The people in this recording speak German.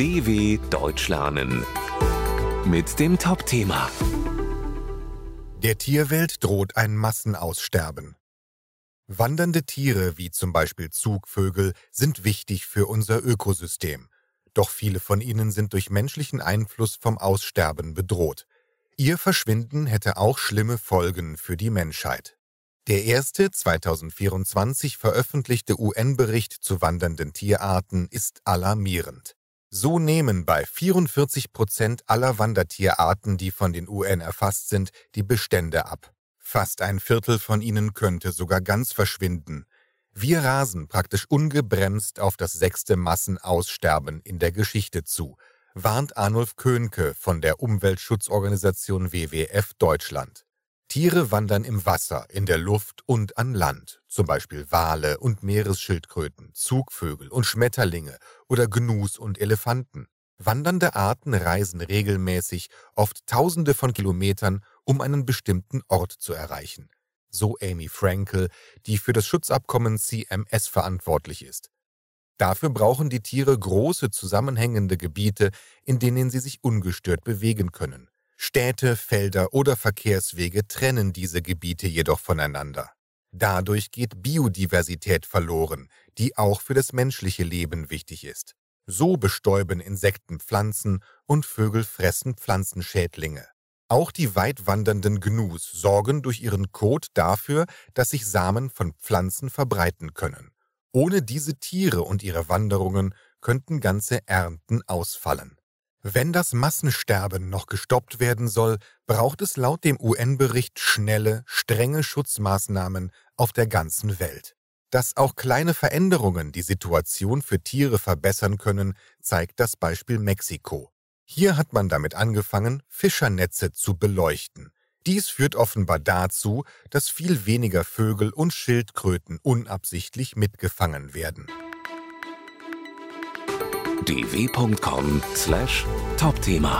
DW Deutsch lernen mit dem Top-Thema Der Tierwelt droht ein Massenaussterben. Wandernde Tiere wie zum Beispiel Zugvögel sind wichtig für unser Ökosystem. Doch viele von ihnen sind durch menschlichen Einfluss vom Aussterben bedroht. Ihr Verschwinden hätte auch schlimme Folgen für die Menschheit. Der erste 2024 veröffentlichte UN-Bericht zu wandernden Tierarten ist alarmierend. So nehmen bei 44 Prozent aller Wandertierarten, die von den UN erfasst sind, die Bestände ab. Fast ein Viertel von ihnen könnte sogar ganz verschwinden. Wir rasen praktisch ungebremst auf das sechste Massenaussterben in der Geschichte zu, warnt Arnulf Köhnke von der Umweltschutzorganisation WWF Deutschland. Tiere wandern im Wasser, in der Luft und an Land, zum Beispiel Wale und Meeresschildkröten, Zugvögel und Schmetterlinge oder Gnus und Elefanten. Wandernde Arten reisen regelmäßig, oft Tausende von Kilometern, um einen bestimmten Ort zu erreichen. So Amy Frankel, die für das Schutzabkommen CMS verantwortlich ist. Dafür brauchen die Tiere große zusammenhängende Gebiete, in denen sie sich ungestört bewegen können. Städte, Felder oder Verkehrswege trennen diese Gebiete jedoch voneinander. Dadurch geht Biodiversität verloren, die auch für das menschliche Leben wichtig ist. So bestäuben Insekten Pflanzen und Vögel fressen Pflanzenschädlinge. Auch die weitwandernden Gnus sorgen durch ihren Kot dafür, dass sich Samen von Pflanzen verbreiten können. Ohne diese Tiere und ihre Wanderungen könnten ganze Ernten ausfallen. Wenn das Massensterben noch gestoppt werden soll, braucht es laut dem UN-Bericht schnelle, strenge Schutzmaßnahmen auf der ganzen Welt. Dass auch kleine Veränderungen die Situation für Tiere verbessern können, zeigt das Beispiel Mexiko. Hier hat man damit angefangen, Fischernetze zu beleuchten. Dies führt offenbar dazu, dass viel weniger Vögel und Schildkröten unabsichtlich mitgefangen werden dw.com/topthema